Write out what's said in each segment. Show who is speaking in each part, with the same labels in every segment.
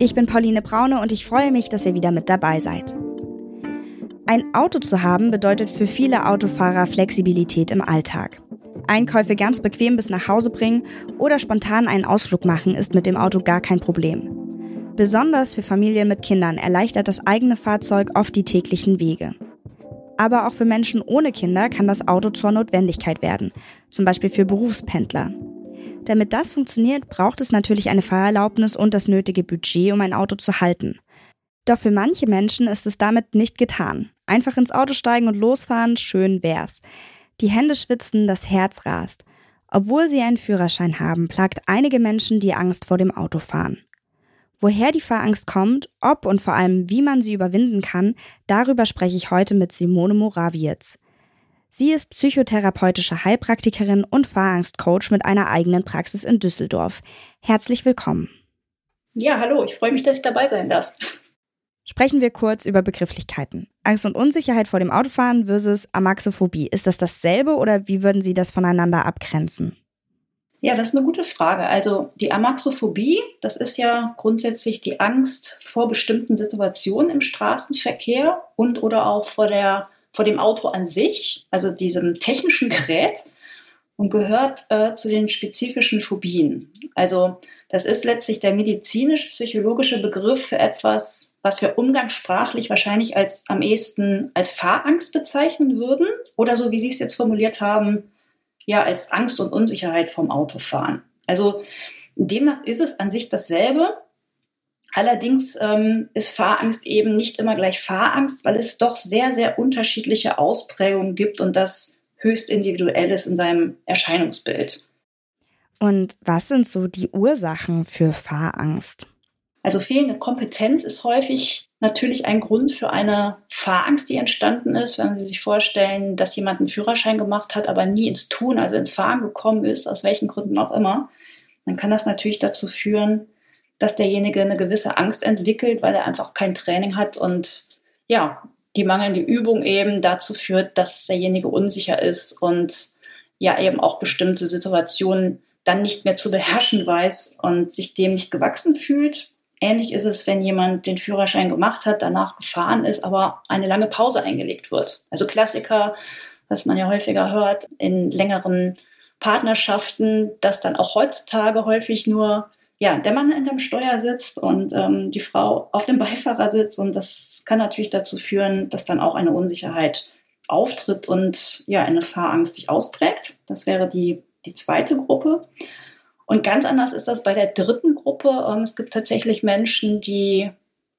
Speaker 1: Ich bin Pauline Braune und ich freue mich, dass ihr wieder mit dabei seid. Ein Auto zu haben bedeutet für viele Autofahrer Flexibilität im Alltag. Einkäufe ganz bequem bis nach Hause bringen oder spontan einen Ausflug machen ist mit dem Auto gar kein Problem. Besonders für Familien mit Kindern erleichtert das eigene Fahrzeug oft die täglichen Wege. Aber auch für Menschen ohne Kinder kann das Auto zur Notwendigkeit werden, zum Beispiel für Berufspendler. Damit das funktioniert, braucht es natürlich eine Fahrerlaubnis und das nötige Budget, um ein Auto zu halten. Doch für manche Menschen ist es damit nicht getan. Einfach ins Auto steigen und losfahren, schön wär's. Die Hände schwitzen, das Herz rast. Obwohl sie einen Führerschein haben, plagt einige Menschen die Angst vor dem Autofahren. Woher die Fahrangst kommt, ob und vor allem wie man sie überwinden kann, darüber spreche ich heute mit Simone Morawietz. Sie ist psychotherapeutische Heilpraktikerin und Fahrangstcoach mit einer eigenen Praxis in Düsseldorf. Herzlich willkommen.
Speaker 2: Ja, hallo, ich freue mich, dass ich dabei sein darf.
Speaker 1: Sprechen wir kurz über Begrifflichkeiten. Angst und Unsicherheit vor dem Autofahren versus Amaxophobie. Ist das dasselbe oder wie würden Sie das voneinander abgrenzen?
Speaker 2: Ja, das ist eine gute Frage. Also die Amaxophobie, das ist ja grundsätzlich die Angst vor bestimmten Situationen im Straßenverkehr und oder auch vor, der, vor dem Auto an sich, also diesem technischen Gerät und gehört äh, zu den spezifischen Phobien. Also das ist letztlich der medizinisch-psychologische Begriff für etwas, was wir umgangssprachlich wahrscheinlich als am ehesten als Fahrangst bezeichnen würden oder so wie Sie es jetzt formuliert haben, ja als Angst und Unsicherheit vom Autofahren. Also demnach ist es an sich dasselbe. Allerdings ähm, ist Fahrangst eben nicht immer gleich Fahrangst, weil es doch sehr, sehr unterschiedliche Ausprägungen gibt und das höchst individuell ist in seinem Erscheinungsbild.
Speaker 1: Und was sind so die Ursachen für Fahrangst?
Speaker 2: Also fehlende Kompetenz ist häufig natürlich ein Grund für eine Fahrangst, die entstanden ist, wenn Sie sich vorstellen, dass jemand einen Führerschein gemacht hat, aber nie ins Tun, also ins Fahren gekommen ist, aus welchen Gründen auch immer. Dann kann das natürlich dazu führen, dass derjenige eine gewisse Angst entwickelt, weil er einfach kein Training hat und ja, die mangelnde Übung eben dazu führt, dass derjenige unsicher ist und ja eben auch bestimmte Situationen dann nicht mehr zu beherrschen weiß und sich dem nicht gewachsen fühlt. Ähnlich ist es, wenn jemand den Führerschein gemacht hat, danach gefahren ist, aber eine lange Pause eingelegt wird. Also Klassiker, was man ja häufiger hört in längeren Partnerschaften, dass dann auch heutzutage häufig nur ja, der Mann hinterm Steuer sitzt und ähm, die Frau auf dem Beifahrersitz. Und das kann natürlich dazu führen, dass dann auch eine Unsicherheit auftritt und ja, eine Fahrangst sich ausprägt. Das wäre die, die zweite Gruppe. Und ganz anders ist das bei der dritten Gruppe. Ähm, es gibt tatsächlich Menschen, die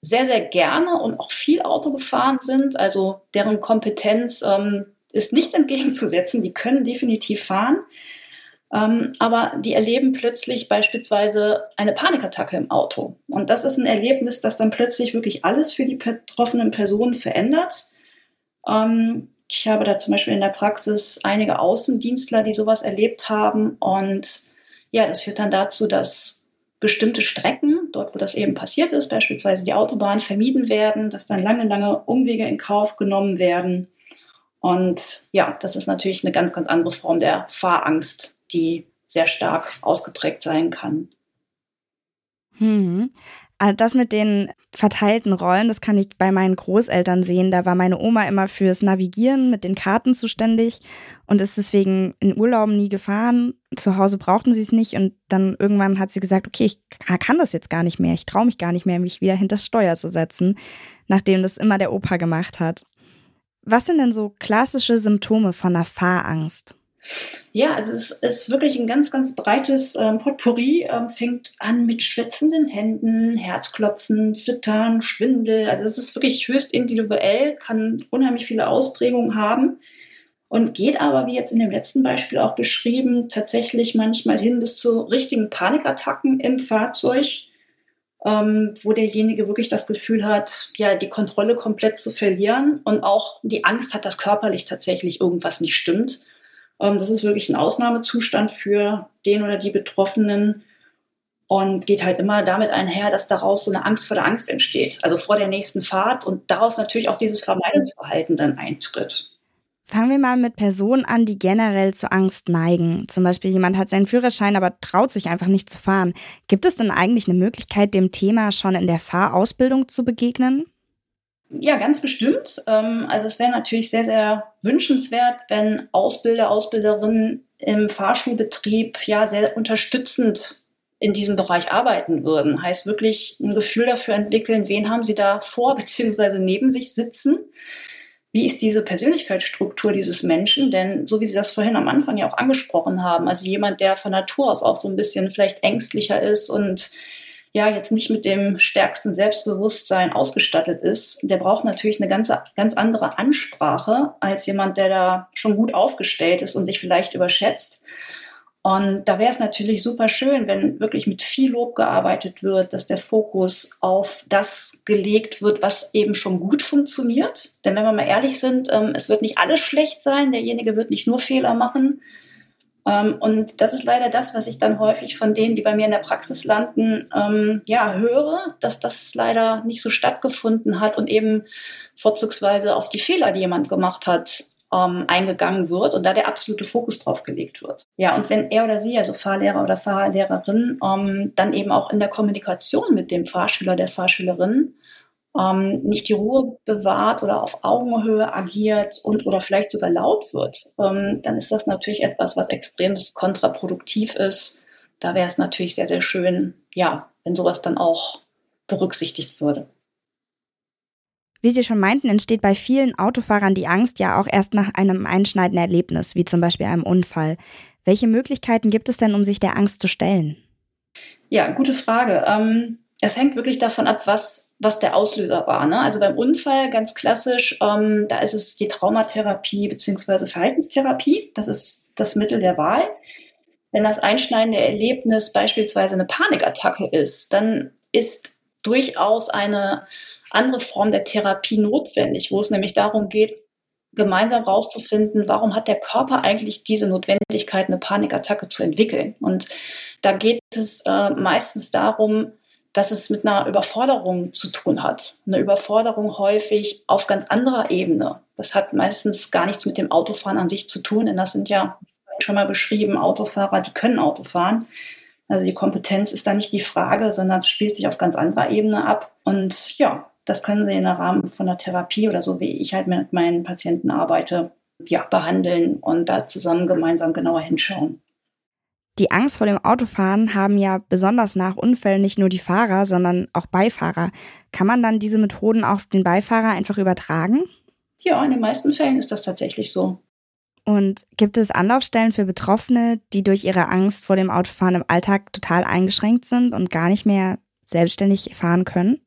Speaker 2: sehr, sehr gerne und auch viel Auto gefahren sind. Also deren Kompetenz ähm, ist nicht entgegenzusetzen. Die können definitiv fahren. Ähm, aber die erleben plötzlich beispielsweise eine Panikattacke im Auto. Und das ist ein Erlebnis, das dann plötzlich wirklich alles für die betroffenen Personen verändert. Ähm, ich habe da zum Beispiel in der Praxis einige Außendienstler, die sowas erlebt haben. Und ja, das führt dann dazu, dass bestimmte Strecken, dort wo das eben passiert ist, beispielsweise die Autobahn, vermieden werden, dass dann lange, lange Umwege in Kauf genommen werden. Und ja, das ist natürlich eine ganz, ganz andere Form der Fahrangst, die sehr stark ausgeprägt sein kann.
Speaker 1: Hm. Ah, das mit den verteilten Rollen, das kann ich bei meinen Großeltern sehen. Da war meine Oma immer fürs Navigieren mit den Karten zuständig und ist deswegen in Urlauben nie gefahren. Zu Hause brauchten sie es nicht und dann irgendwann hat sie gesagt, okay, ich kann das jetzt gar nicht mehr. Ich traue mich gar nicht mehr, mich wieder hinter das Steuer zu setzen, nachdem das immer der Opa gemacht hat. Was sind denn so klassische Symptome von einer Fahrangst?
Speaker 2: Ja, also es ist wirklich ein ganz, ganz breites ähm, Potpourri. Ähm, fängt an mit schwitzenden Händen, Herzklopfen, Zittern, Schwindel. Also es ist wirklich höchst individuell, kann unheimlich viele Ausprägungen haben und geht aber, wie jetzt in dem letzten Beispiel auch beschrieben, tatsächlich manchmal hin bis zu richtigen Panikattacken im Fahrzeug. ähm, wo derjenige wirklich das Gefühl hat, ja, die Kontrolle komplett zu verlieren und auch die Angst hat, dass körperlich tatsächlich irgendwas nicht stimmt. Ähm, das ist wirklich ein Ausnahmezustand für den oder die Betroffenen und geht halt immer damit einher, dass daraus so eine Angst vor der Angst entsteht, also vor der nächsten Fahrt und daraus natürlich auch dieses Vermeidungsverhalten dann eintritt.
Speaker 1: Fangen wir mal mit Personen an, die generell zu Angst neigen. Zum Beispiel jemand hat seinen Führerschein, aber traut sich einfach nicht zu fahren. Gibt es denn eigentlich eine Möglichkeit, dem Thema schon in der Fahrausbildung zu begegnen?
Speaker 2: Ja, ganz bestimmt. Ähm, also es wäre natürlich sehr, sehr wünschenswert, wenn Ausbilder, Ausbilderinnen im Fahrschulbetrieb ja sehr unterstützend in diesem Bereich arbeiten würden. Heißt wirklich ein Gefühl dafür entwickeln, wen haben sie da vor bzw. neben sich sitzen wie ist diese Persönlichkeitsstruktur dieses Menschen? Denn so wie Sie das vorhin am Anfang ja auch angesprochen haben, also jemand, der von Natur aus auch so ein bisschen vielleicht ängstlicher ist und ja jetzt nicht mit dem stärksten Selbstbewusstsein ausgestattet ist, der braucht natürlich eine ganz, ganz andere Ansprache als jemand, der da schon gut aufgestellt ist und sich vielleicht überschätzt. Und da wäre es natürlich super schön, wenn wirklich mit viel Lob gearbeitet wird, dass der Fokus auf das gelegt wird, was eben schon gut funktioniert. Denn wenn wir mal ehrlich sind, ähm, es wird nicht alles schlecht sein, derjenige wird nicht nur Fehler machen. Ähm, und das ist leider das, was ich dann häufig von denen, die bei mir in der Praxis landen, ähm, ja, höre, dass das leider nicht so stattgefunden hat und eben vorzugsweise auf die Fehler, die jemand gemacht hat, ähm, eingegangen wird und da der absolute Fokus drauf gelegt wird. Ja, und wenn er oder sie, also Fahrlehrer oder Fahrlehrerin, ähm, dann eben auch in der Kommunikation mit dem Fahrschüler, der Fahrschülerin, ähm, nicht die Ruhe bewahrt oder auf Augenhöhe agiert und oder vielleicht sogar laut wird, ähm, dann ist das natürlich etwas, was extrem kontraproduktiv ist. Da wäre es natürlich sehr, sehr schön, ja, wenn sowas dann auch berücksichtigt würde.
Speaker 1: Wie Sie schon meinten, entsteht bei vielen Autofahrern die Angst ja auch erst nach einem einschneidenden Erlebnis, wie zum Beispiel einem Unfall. Welche Möglichkeiten gibt es denn, um sich der Angst zu stellen?
Speaker 2: Ja, gute Frage. Ähm, es hängt wirklich davon ab, was, was der Auslöser war. Ne? Also beim Unfall ganz klassisch, ähm, da ist es die Traumatherapie bzw. Verhaltenstherapie. Das ist das Mittel der Wahl. Wenn das einschneidende Erlebnis beispielsweise eine Panikattacke ist, dann ist durchaus eine andere Form der Therapie notwendig, wo es nämlich darum geht, gemeinsam herauszufinden, warum hat der Körper eigentlich diese Notwendigkeit, eine Panikattacke zu entwickeln. Und da geht es äh, meistens darum, dass es mit einer Überforderung zu tun hat. Eine Überforderung häufig auf ganz anderer Ebene. Das hat meistens gar nichts mit dem Autofahren an sich zu tun, denn das sind ja schon mal beschrieben Autofahrer, die können Auto fahren. Also die Kompetenz ist da nicht die Frage, sondern es spielt sich auf ganz anderer Ebene ab. Und ja, das können Sie im Rahmen von der Therapie oder so, wie ich halt mit meinen Patienten arbeite, ja, behandeln und da zusammen gemeinsam genauer hinschauen.
Speaker 1: Die Angst vor dem Autofahren haben ja besonders nach Unfällen nicht nur die Fahrer, sondern auch Beifahrer. Kann man dann diese Methoden auf den Beifahrer einfach übertragen?
Speaker 2: Ja, in den meisten Fällen ist das tatsächlich so.
Speaker 1: Und gibt es Anlaufstellen für Betroffene, die durch ihre Angst vor dem Autofahren im Alltag total eingeschränkt sind und gar nicht mehr selbstständig fahren können?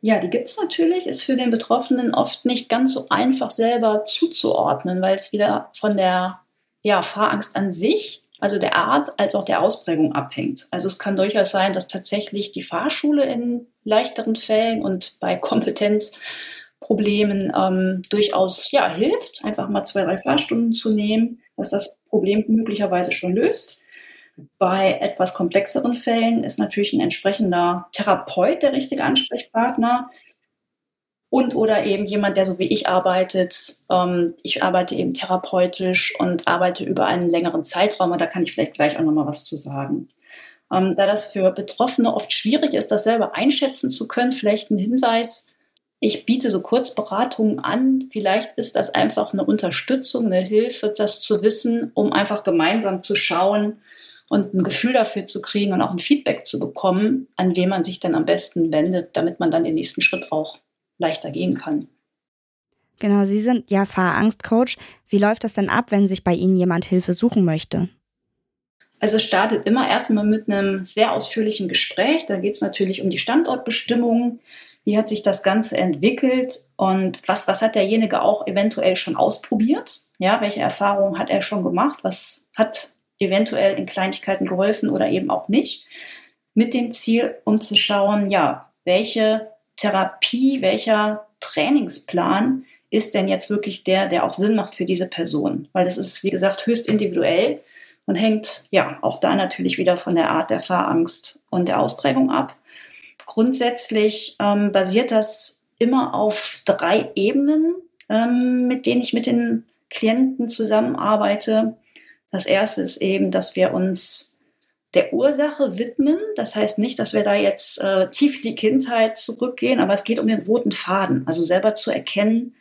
Speaker 2: Ja, die gibt es natürlich, ist für den Betroffenen oft nicht ganz so einfach selber zuzuordnen, weil es wieder von der ja, Fahrangst an sich, also der Art als auch der Ausprägung abhängt. Also es kann durchaus sein, dass tatsächlich die Fahrschule in leichteren Fällen und bei Kompetenzproblemen ähm, durchaus ja, hilft, einfach mal zwei, drei Fahrstunden zu nehmen, dass das Problem möglicherweise schon löst. Bei etwas komplexeren Fällen ist natürlich ein entsprechender Therapeut der richtige Ansprechpartner und oder eben jemand, der so wie ich arbeitet. Ähm, ich arbeite eben therapeutisch und arbeite über einen längeren Zeitraum und da kann ich vielleicht gleich auch nochmal was zu sagen. Ähm, da das für Betroffene oft schwierig ist, das selber einschätzen zu können, vielleicht ein Hinweis. Ich biete so Kurzberatungen an. Vielleicht ist das einfach eine Unterstützung, eine Hilfe, das zu wissen, um einfach gemeinsam zu schauen, und ein Gefühl dafür zu kriegen und auch ein Feedback zu bekommen, an wen man sich dann am besten wendet, damit man dann den nächsten Schritt auch leichter gehen kann.
Speaker 1: Genau, Sie sind ja Fahrangstcoach. Wie läuft das denn ab, wenn sich bei Ihnen jemand Hilfe suchen möchte?
Speaker 2: Also es startet immer erstmal mit einem sehr ausführlichen Gespräch. Da geht es natürlich um die Standortbestimmung. Wie hat sich das Ganze entwickelt und was, was hat derjenige auch eventuell schon ausprobiert? Ja, welche Erfahrungen hat er schon gemacht? Was hat eventuell in Kleinigkeiten geholfen oder eben auch nicht. mit dem Ziel, um zu schauen, ja, welche Therapie, welcher Trainingsplan ist denn jetzt wirklich der, der auch Sinn macht für diese Person? Weil das ist, wie gesagt, höchst individuell und hängt ja auch da natürlich wieder von der Art der Fahrangst und der Ausprägung ab. Grundsätzlich ähm, basiert das immer auf drei Ebenen, ähm, mit denen ich mit den Klienten zusammenarbeite. Das erste ist eben, dass wir uns der Ursache widmen. Das heißt nicht, dass wir da jetzt äh, tief die Kindheit zurückgehen, aber es geht um den roten Faden. Also selber zu erkennen,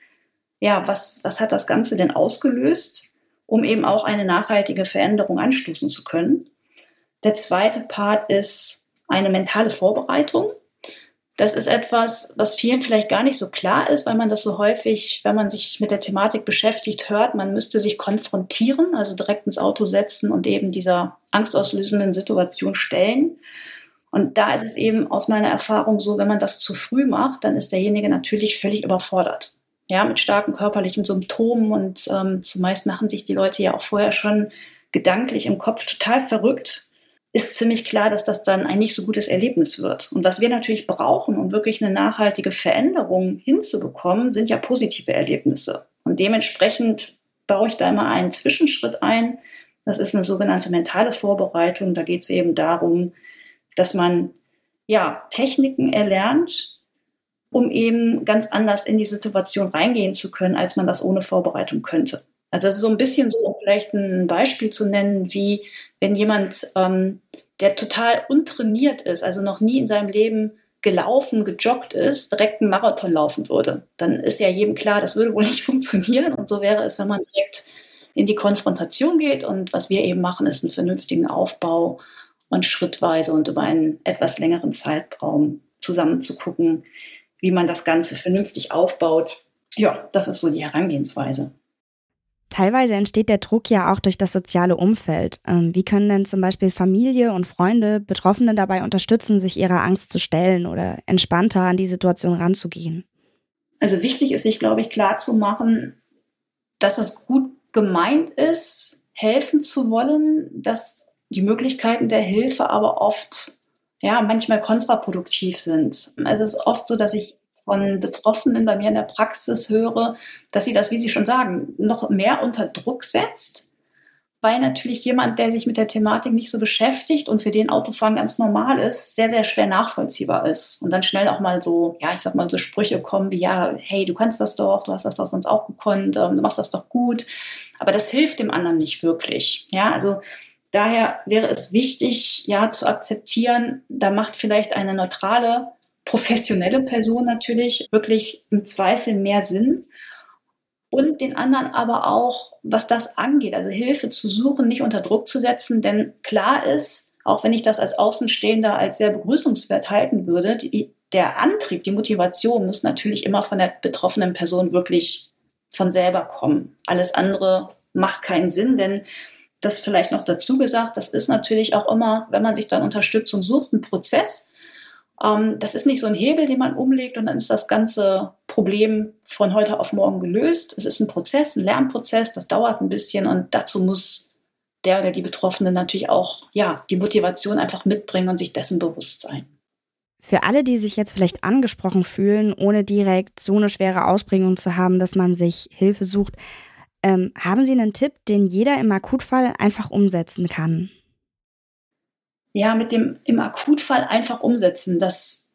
Speaker 2: ja, was, was hat das Ganze denn ausgelöst, um eben auch eine nachhaltige Veränderung anstoßen zu können. Der zweite Part ist eine mentale Vorbereitung. Das ist etwas, was vielen vielleicht gar nicht so klar ist, weil man das so häufig, wenn man sich mit der Thematik beschäftigt, hört, man müsste sich konfrontieren, also direkt ins Auto setzen und eben dieser angstauslösenden Situation stellen. Und da ist es eben aus meiner Erfahrung so, wenn man das zu früh macht, dann ist derjenige natürlich völlig überfordert. Ja, mit starken körperlichen Symptomen und ähm, zumeist machen sich die Leute ja auch vorher schon gedanklich im Kopf total verrückt ist ziemlich klar, dass das dann ein nicht so gutes Erlebnis wird. Und was wir natürlich brauchen, um wirklich eine nachhaltige Veränderung hinzubekommen, sind ja positive Erlebnisse. Und dementsprechend baue ich da immer einen Zwischenschritt ein. Das ist eine sogenannte mentale Vorbereitung. Da geht es eben darum, dass man ja Techniken erlernt, um eben ganz anders in die Situation reingehen zu können, als man das ohne Vorbereitung könnte. Also das ist so ein bisschen so, um vielleicht ein Beispiel zu nennen, wie wenn jemand, ähm, der total untrainiert ist, also noch nie in seinem Leben gelaufen, gejoggt ist, direkt einen Marathon laufen würde. Dann ist ja jedem klar, das würde wohl nicht funktionieren. Und so wäre es, wenn man direkt in die Konfrontation geht. Und was wir eben machen, ist einen vernünftigen Aufbau und schrittweise und über einen etwas längeren Zeitraum zusammen zu gucken, wie man das Ganze vernünftig aufbaut. Ja, das ist so die Herangehensweise.
Speaker 1: Teilweise entsteht der Druck ja auch durch das soziale Umfeld. Ähm, wie können denn zum Beispiel Familie und Freunde Betroffene dabei unterstützen, sich ihrer Angst zu stellen oder entspannter an die Situation ranzugehen?
Speaker 2: Also wichtig ist sich, glaube ich, klar zu machen, dass es gut gemeint ist, helfen zu wollen, dass die Möglichkeiten der Hilfe aber oft, ja, manchmal kontraproduktiv sind. Also es ist oft so, dass ich von Betroffenen bei mir in der Praxis höre, dass sie das, wie Sie schon sagen, noch mehr unter Druck setzt, weil natürlich jemand, der sich mit der Thematik nicht so beschäftigt und für den Autofahren ganz normal ist, sehr, sehr schwer nachvollziehbar ist. Und dann schnell auch mal so, ja, ich sag mal, so Sprüche kommen wie, ja, hey, du kannst das doch, du hast das doch sonst auch gekonnt, ähm, du machst das doch gut. Aber das hilft dem anderen nicht wirklich. Ja, also daher wäre es wichtig, ja, zu akzeptieren, da macht vielleicht eine neutrale professionelle Person natürlich wirklich im Zweifel mehr Sinn. Und den anderen aber auch, was das angeht, also Hilfe zu suchen, nicht unter Druck zu setzen. Denn klar ist, auch wenn ich das als Außenstehender als sehr begrüßungswert halten würde, die, der Antrieb, die Motivation muss natürlich immer von der betroffenen Person wirklich von selber kommen. Alles andere macht keinen Sinn, denn das vielleicht noch dazu gesagt, das ist natürlich auch immer, wenn man sich dann Unterstützung sucht, ein Prozess. Ähm, das ist nicht so ein Hebel, den man umlegt und dann ist das ganze Problem von heute auf morgen gelöst. Es ist ein Prozess, ein Lernprozess, das dauert ein bisschen und dazu muss der oder die Betroffene natürlich auch ja, die Motivation einfach mitbringen und sich dessen bewusst sein.
Speaker 1: Für alle, die sich jetzt vielleicht angesprochen fühlen, ohne direkt so eine schwere Ausprägung zu haben, dass man sich Hilfe sucht, ähm, haben Sie einen Tipp, den jeder im Akutfall einfach umsetzen kann?
Speaker 2: Ja, mit dem im Akutfall einfach umsetzen. Das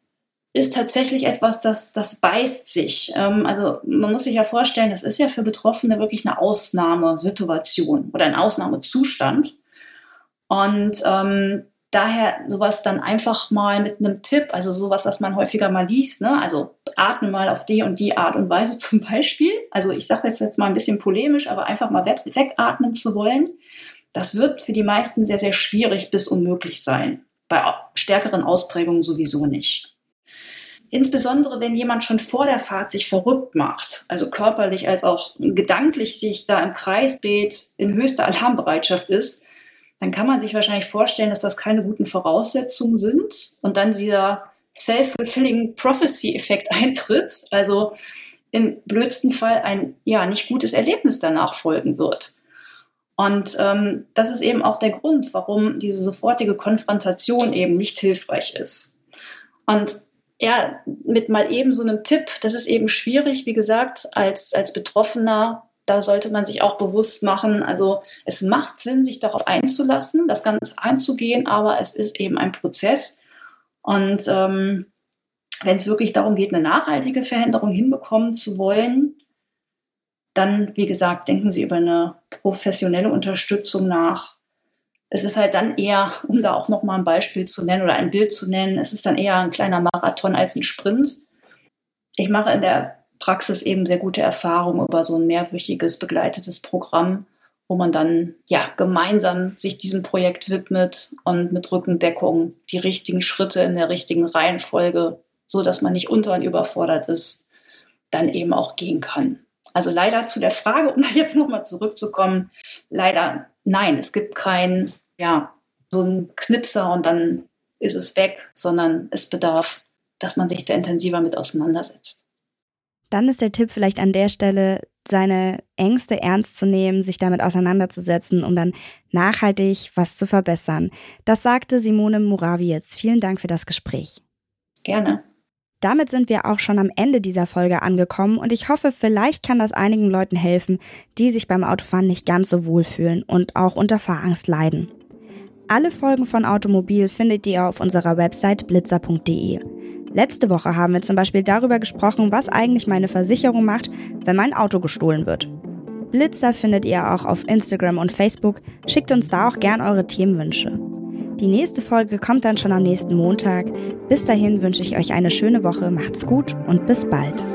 Speaker 2: ist tatsächlich etwas, das, das beißt sich. Ähm, also man muss sich ja vorstellen, das ist ja für Betroffene wirklich eine Ausnahmesituation oder ein Ausnahmezustand. Und ähm, daher sowas dann einfach mal mit einem Tipp, also sowas, was man häufiger mal liest, ne? also atme mal auf die und die Art und Weise zum Beispiel. Also ich sage jetzt, mal ein bisschen polemisch, aber einfach mal weg, wegatmen zu wollen. Das wird für die meisten sehr, sehr schwierig bis unmöglich sein. Bei stärkeren Ausprägungen sowieso nicht. Insbesondere wenn jemand schon vor der Fahrt sich verrückt macht, also körperlich als auch gedanklich sich da im Kreis dreht, in höchster Alarmbereitschaft ist, dann kann man sich wahrscheinlich vorstellen, dass das keine guten Voraussetzungen sind und dann dieser self-fulfilling prophecy-Effekt eintritt, also im blödsten Fall ein ja nicht gutes Erlebnis danach folgen wird. Und ähm, das ist eben auch der Grund, warum diese sofortige Konfrontation eben nicht hilfreich ist. Und ja, mit mal eben so einem Tipp, das ist eben schwierig, wie gesagt, als, als Betroffener, da sollte man sich auch bewusst machen, also es macht Sinn, sich darauf einzulassen, das Ganze einzugehen, aber es ist eben ein Prozess. Und ähm, wenn es wirklich darum geht, eine nachhaltige Veränderung hinbekommen zu wollen, dann, wie gesagt, denken Sie über eine professionelle Unterstützung nach. Es ist halt dann eher, um da auch nochmal ein Beispiel zu nennen oder ein Bild zu nennen, es ist dann eher ein kleiner Marathon als ein Sprint. Ich mache in der Praxis eben sehr gute Erfahrungen über so ein mehrwöchiges begleitetes Programm, wo man dann ja gemeinsam sich diesem Projekt widmet und mit Rückendeckung die richtigen Schritte in der richtigen Reihenfolge, so dass man nicht unter und überfordert ist, dann eben auch gehen kann. Also leider zu der Frage, um da jetzt nochmal zurückzukommen, leider nein, es gibt kein, ja, so ein Knipser und dann ist es weg, sondern es bedarf, dass man sich da intensiver mit auseinandersetzt.
Speaker 1: Dann ist der Tipp vielleicht an der Stelle, seine Ängste ernst zu nehmen, sich damit auseinanderzusetzen, um dann nachhaltig was zu verbessern. Das sagte Simone Murawiec. Vielen Dank für das Gespräch.
Speaker 2: Gerne.
Speaker 1: Damit sind wir auch schon am Ende dieser Folge angekommen und ich hoffe, vielleicht kann das einigen Leuten helfen, die sich beim Autofahren nicht ganz so wohl fühlen und auch unter Fahrangst leiden. Alle Folgen von Automobil findet ihr auf unserer Website blitzer.de. Letzte Woche haben wir zum Beispiel darüber gesprochen, was eigentlich meine Versicherung macht, wenn mein Auto gestohlen wird. Blitzer findet ihr auch auf Instagram und Facebook. Schickt uns da auch gern eure Themenwünsche. Die nächste Folge kommt dann schon am nächsten Montag. Bis dahin wünsche ich euch eine schöne Woche, macht's gut und bis bald.